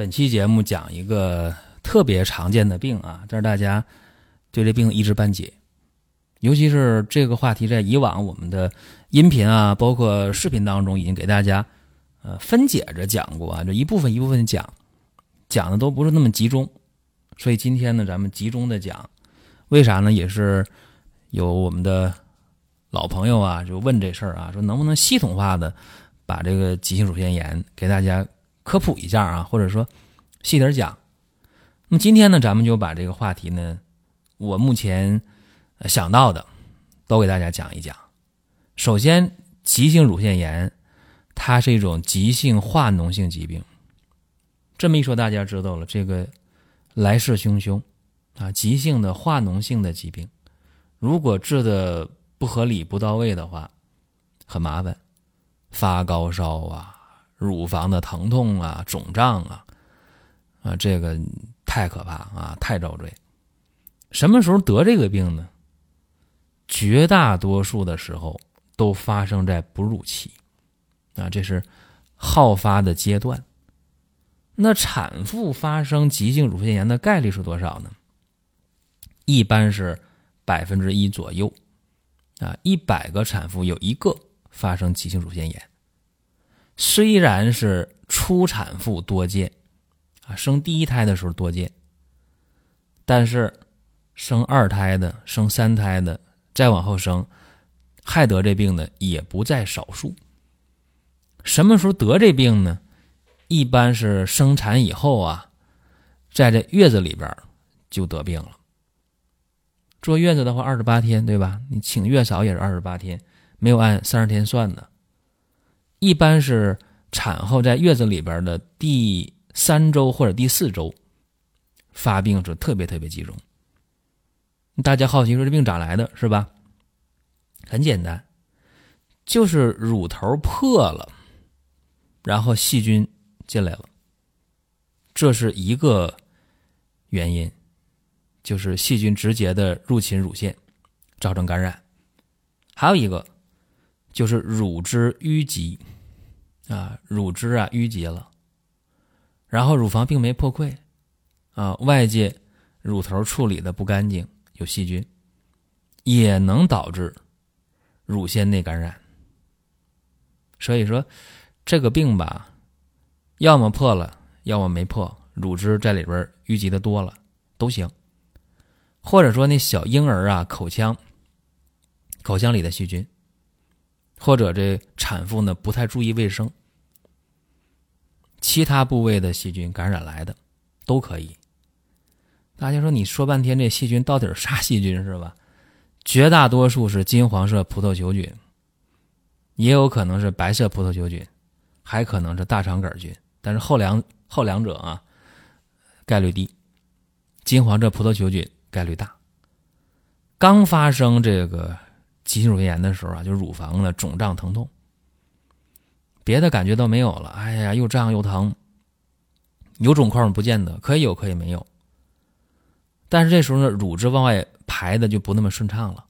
本期节目讲一个特别常见的病啊，但是大家对这病一知半解，尤其是这个话题在以往我们的音频啊，包括视频当中已经给大家呃分解着讲过啊，就一部分一部分讲，讲的都不是那么集中，所以今天呢，咱们集中的讲，为啥呢？也是有我们的老朋友啊，就问这事儿啊，说能不能系统化的把这个急性乳腺炎给大家。科普一下啊，或者说细点讲。那么今天呢，咱们就把这个话题呢，我目前想到的都给大家讲一讲。首先，急性乳腺炎它是一种急性化脓性疾病。这么一说，大家知道了，这个来势汹汹啊，急性的化脓性的疾病，如果治的不合理、不到位的话，很麻烦，发高烧啊。乳房的疼痛啊、肿胀啊，啊，这个太可怕啊，太遭罪。什么时候得这个病呢？绝大多数的时候都发生在哺乳期，啊，这是好发的阶段。那产妇发生急性乳腺炎的概率是多少呢？一般是百分之一左右，啊，一百个产妇有一个发生急性乳腺炎。虽然是初产妇多见，啊，生第一胎的时候多见，但是生二胎的、生三胎的，再往后生，还得这病的也不在少数。什么时候得这病呢？一般是生产以后啊，在这月子里边就得病了。坐月子的话，二十八天，对吧？你请月嫂也是二十八天，没有按三十天算的。一般是产后在月子里边的第三周或者第四周发病是特别特别集中。大家好奇说这病咋来的，是吧？很简单，就是乳头破了，然后细菌进来了，这是一个原因，就是细菌直接的入侵乳腺，造成感染。还有一个。就是乳汁淤积，啊，乳汁啊淤积了，然后乳房并没破溃，啊，外界乳头处理的不干净，有细菌，也能导致乳腺内感染。所以说，这个病吧，要么破了，要么没破，乳汁在里边淤积的多了都行，或者说那小婴儿啊，口腔，口腔里的细菌。或者这产妇呢不太注意卫生，其他部位的细菌感染来的都可以。大家说你说半天这细菌到底是啥细菌是吧？绝大多数是金黄色葡萄球菌，也有可能是白色葡萄球菌，还可能是大肠杆菌，但是后两后两者啊概率低，金黄色葡萄球菌概率大。刚发生这个。急性乳腺炎的时候啊，就乳房的肿胀疼痛，别的感觉都没有了。哎呀，又胀又疼，有肿块不见得，可以有，可以没有。但是这时候呢，乳汁往外排的就不那么顺畅了，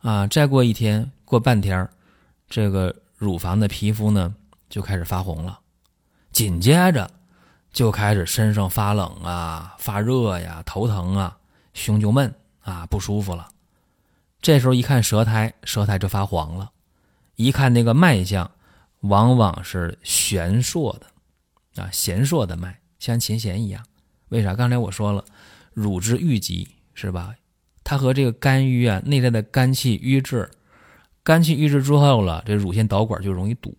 啊，再过一天，过半天，这个乳房的皮肤呢就开始发红了，紧接着就开始身上发冷啊、发热呀、头疼啊、胸就闷啊、不舒服了。这时候一看舌苔，舌苔就发黄了；一看那个脉象，往往是弦硕的，啊，弦硕的脉，像琴弦一样。为啥？刚才我说了，乳汁淤积是吧？它和这个肝郁啊，内在的肝气瘀滞，肝气瘀滞之后了，这乳腺导管就容易堵，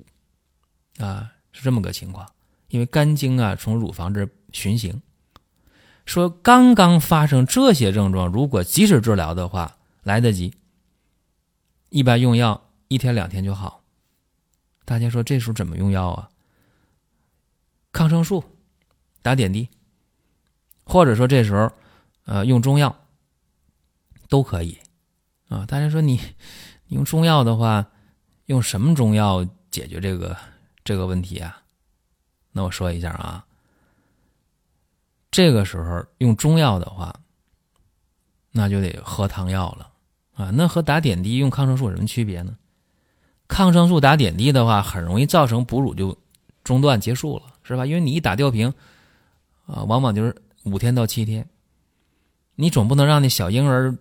啊，是这么个情况。因为肝经啊从乳房这循行，说刚刚发生这些症状，如果及时治疗的话。来得及，一般用药一天两天就好。大家说这时候怎么用药啊？抗生素，打点滴，或者说这时候呃用中药都可以啊。大家说你用中药的话，用什么中药解决这个这个问题啊？那我说一下啊，这个时候用中药的话，那就得喝汤药了啊。那和打点滴用抗生素有什么区别呢？抗生素打点滴的话，很容易造成哺乳就中断结束了，是吧？因为你一打吊瓶，啊，往往就是五天到七天，你总不能让那小婴儿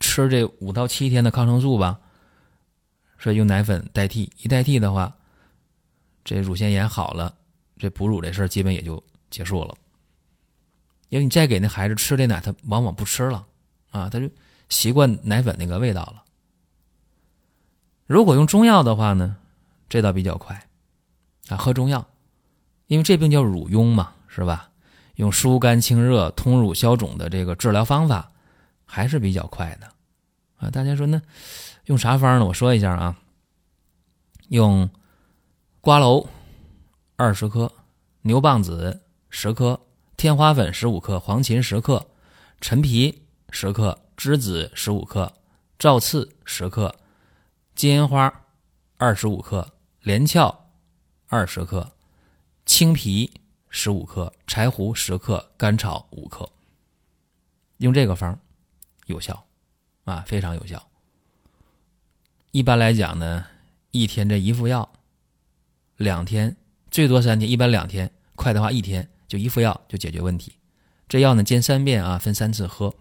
吃这五到七天的抗生素吧？所以用奶粉代替，一代替的话，这乳腺炎好了，这哺乳这事儿基本也就结束了。因为你再给那孩子吃这奶，他往往不吃了，啊，他就习惯奶粉那个味道了。如果用中药的话呢，这倒比较快，啊，喝中药，因为这病叫乳痈嘛，是吧？用疏肝清热、通乳消肿的这个治疗方法，还是比较快的，啊，大家说那用啥方呢？我说一下啊，用瓜蒌二十克、牛蒡子十克、天花粉十五克、黄芩十克、陈皮十克、栀子十五克、赵刺十克。金银花二十五克，连翘二十克，青皮十五克，柴胡十克，甘草五克。用这个方有效啊，非常有效。一般来讲呢，一天这一副药，两天最多三天，一般两天，快的话一天就一副药就解决问题。这药呢煎三遍啊，分三次喝。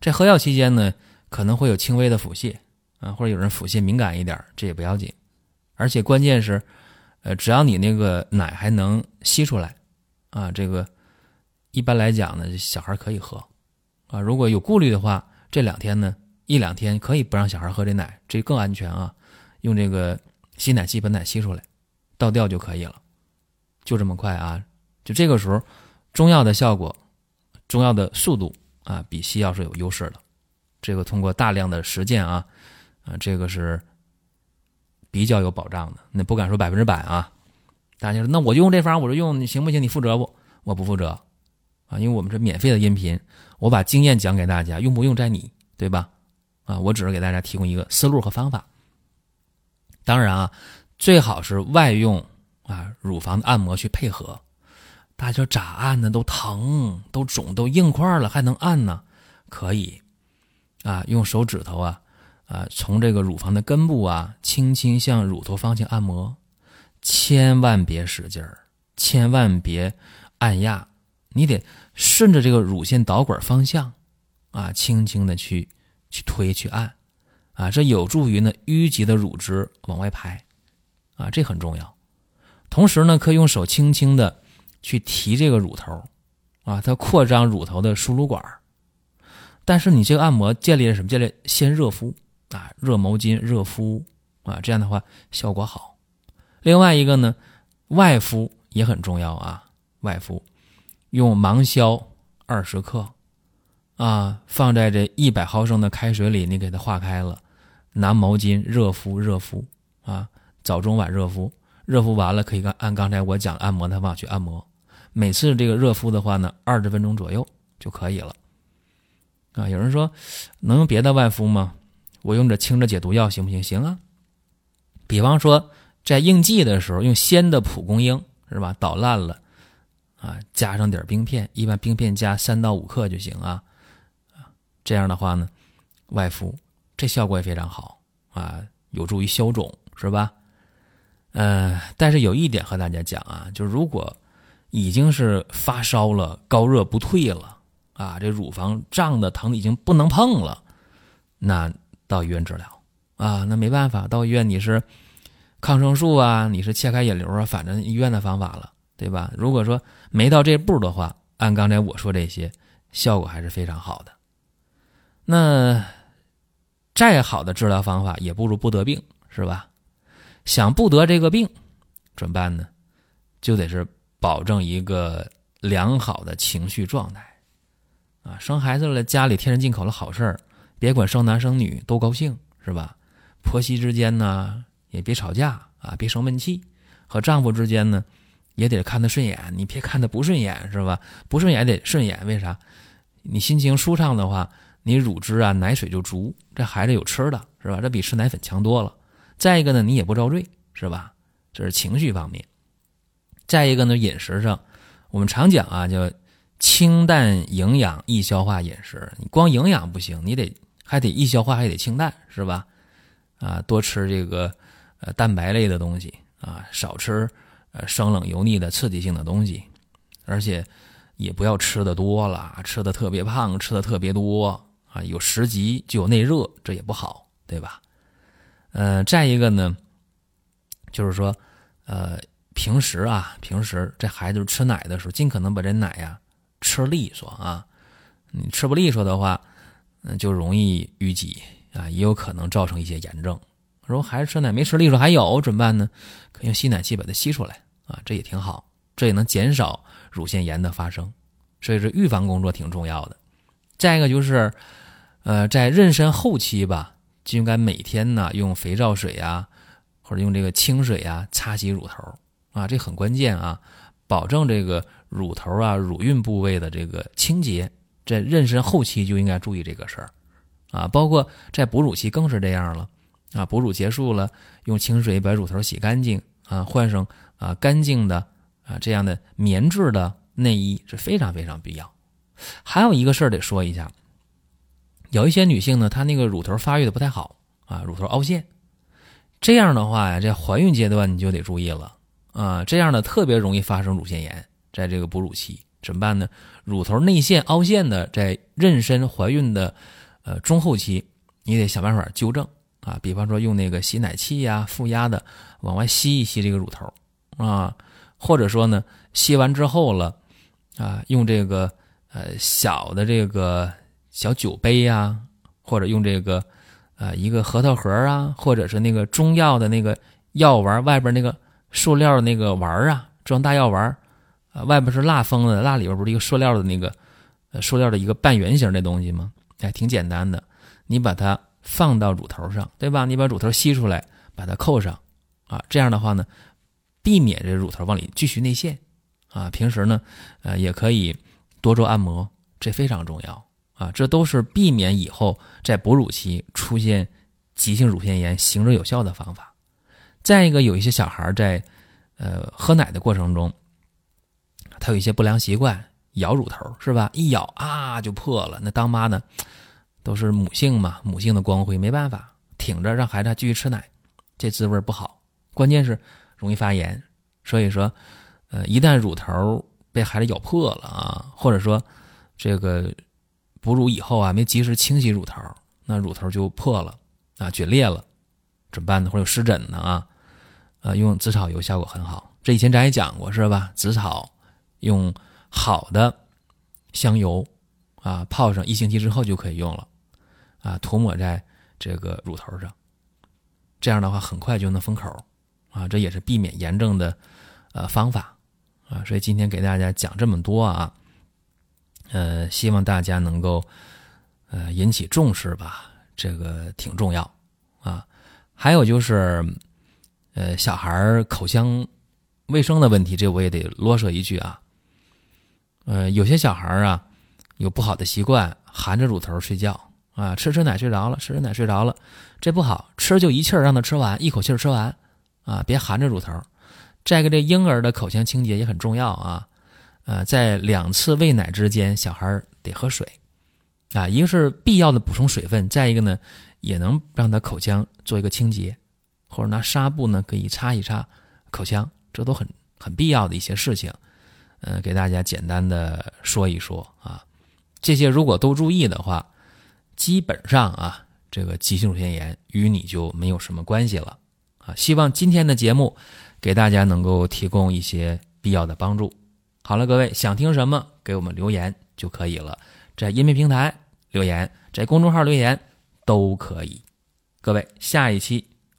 在喝药期间呢，可能会有轻微的腹泻。啊，或者有人腹泻敏感一点，这也不要紧，而且关键是，呃，只要你那个奶还能吸出来，啊，这个一般来讲呢，小孩可以喝，啊，如果有顾虑的话，这两天呢，一两天可以不让小孩喝这奶，这更安全啊，用这个吸奶器把奶吸出来，倒掉就可以了，就这么快啊，就这个时候，中药的效果，中药的速度啊，比西药是有优势的，这个通过大量的实践啊。啊，这个是比较有保障的，那不敢说百分之百啊。大家说，那我就用这方，我说用你行不行？你负责不？我不负责啊，因为我们是免费的音频，我把经验讲给大家，用不用在你，对吧？啊，我只是给大家提供一个思路和方法。当然啊，最好是外用啊，乳房的按摩去配合。大家咋按呢？都疼，都肿，都硬块了，还能按呢？可以啊，用手指头啊。啊，从这个乳房的根部啊，轻轻向乳头方向按摩，千万别使劲儿，千万别按压，你得顺着这个乳腺导管方向，啊，轻轻的去去推去按，啊，这有助于呢淤积的乳汁往外排，啊，这很重要。同时呢，可以用手轻轻的去提这个乳头，啊，它扩张乳头的输乳管。但是你这个按摩建立了什么？建立先热敷。啊，热毛巾热敷啊，这样的话效果好。另外一个呢，外敷也很重要啊。外敷用芒硝二十克啊，放在这一百毫升的开水里，你给它化开了，拿毛巾热敷热敷啊，早中晚热敷。热敷完了可以按按刚才我讲按摩的方法去按摩。每次这个热敷的话呢，二十分钟左右就可以了。啊，有人说能用别的外敷吗？我用这清热解毒药行不行？行啊。比方说，在应季的时候，用鲜的蒲公英是吧？捣烂了啊，加上点冰片，一般冰片加三到五克就行啊。这样的话呢，外敷这效果也非常好啊，有助于消肿是吧？呃，但是有一点和大家讲啊，就是如果已经是发烧了、高热不退了啊，这乳房胀的疼已经不能碰了，那。到医院治疗啊，那没办法，到医院你是抗生素啊，你是切开引流啊，反正医院的方法了，对吧？如果说没到这步的话，按刚才我说这些，效果还是非常好的。那再好的治疗方法也不如不得病，是吧？想不得这个病，怎么办呢？就得是保证一个良好的情绪状态啊，生孩子了，家里添人进口了好事儿。别管生男生女都高兴是吧？婆媳之间呢也别吵架啊，别生闷气；和丈夫之间呢也得看得顺眼，你别看他不顺眼，是吧？不顺眼得顺眼，为啥？你心情舒畅的话，你乳汁啊、奶水就足，这孩子有吃的，是吧？这比吃奶粉强多了。再一个呢，你也不遭罪，是吧？这是情绪方面。再一个呢，饮食上，我们常讲啊，叫清淡营养易消化饮食。你光营养不行，你得还得易消化，还得清淡，是吧？啊，多吃这个呃蛋白类的东西啊，少吃呃生冷油腻的刺激性的东西，而且也不要吃的多了，吃的特别胖，吃的特别多啊，有食积就有内热，这也不好，对吧？呃，再一个呢，就是说，呃，平时啊，平时这孩子吃奶的时候，尽可能把这奶呀吃利索啊。你吃不利索的话，嗯，就容易淤积啊，也有可能造成一些炎症。如果孩子吃奶没吃利索，还有怎么办呢？可用吸奶器把它吸出来啊，这也挺好，这也能减少乳腺炎的发生。所以说，预防工作挺重要的。再一个就是，呃，在妊娠后期吧。就应该每天呢用肥皂水啊，或者用这个清水啊擦洗乳头啊，这很关键啊，保证这个乳头啊乳晕部位的这个清洁。在妊娠后期就应该注意这个事儿啊，包括在哺乳期更是这样了啊。哺乳结束了，用清水把乳头洗干净啊，换上啊干净的啊这样的棉质的内衣是非常非常必要。还有一个事儿得说一下。有一些女性呢，她那个乳头发育的不太好啊，乳头凹陷，这样的话呀，在怀孕阶段你就得注意了啊，这样呢特别容易发生乳腺炎，在这个哺乳期怎么办呢？乳头内陷凹陷的，在妊娠怀孕的呃中后期，你得想办法纠正啊，比方说用那个吸奶器呀，负压的往外吸一吸这个乳头啊，或者说呢，吸完之后了啊，用这个呃小的这个。小酒杯呀，或者用这个，呃，一个核桃核啊，或者是那个中药的那个药丸外边那个塑料的那个丸啊，装大药丸啊，外边是蜡封的，蜡里边不是一个塑料的那个，呃，塑料的一个半圆形的东西吗？哎，挺简单的，你把它放到乳头上，对吧？你把乳头吸出来，把它扣上，啊，这样的话呢，避免这乳头往里继续内陷，啊，平时呢，呃，也可以多做按摩，这非常重要。啊，这都是避免以后在哺乳期出现急性乳腺炎行之有效的方法。再一个，有一些小孩在呃喝奶的过程中，他有一些不良习惯，咬乳头是吧？一咬啊就破了。那当妈的都是母性嘛，母性的光辉，没办法，挺着让孩子继续吃奶，这滋味不好。关键是容易发炎，所以说，呃，一旦乳头被孩子咬破了啊，或者说这个。哺乳以后啊，没及时清洗乳头，那乳头就破了啊，决裂了，怎么办呢？或者有湿疹呢啊？呃，用紫草油效果很好。这以前咱也讲过是吧？紫草用好的香油啊泡上一星期之后就可以用了啊，涂抹在这个乳头上，这样的话很快就能封口啊。这也是避免炎症的呃方法啊。所以今天给大家讲这么多啊。呃，希望大家能够呃引起重视吧，这个挺重要啊。还有就是，呃，小孩口腔卫生的问题，这我也得啰嗦一句啊。呃，有些小孩啊有不好的习惯，含着乳头睡觉啊，吃吃奶睡着了，吃吃奶睡着了，这不好，吃就一气儿让他吃完，一口气儿吃完啊，别含着乳头。再一个，这婴儿的口腔清洁也很重要啊。呃，在两次喂奶之间，小孩得喝水，啊，一个是必要的补充水分，再一个呢，也能让他口腔做一个清洁，或者拿纱布呢可以擦一擦口腔，这都很很必要的一些事情。呃，给大家简单的说一说啊，这些如果都注意的话，基本上啊，这个急性乳腺炎与你就没有什么关系了啊。希望今天的节目给大家能够提供一些必要的帮助。好了，各位想听什么，给我们留言就可以了，在音频平台留言，在公众号留言都可以。各位，下一期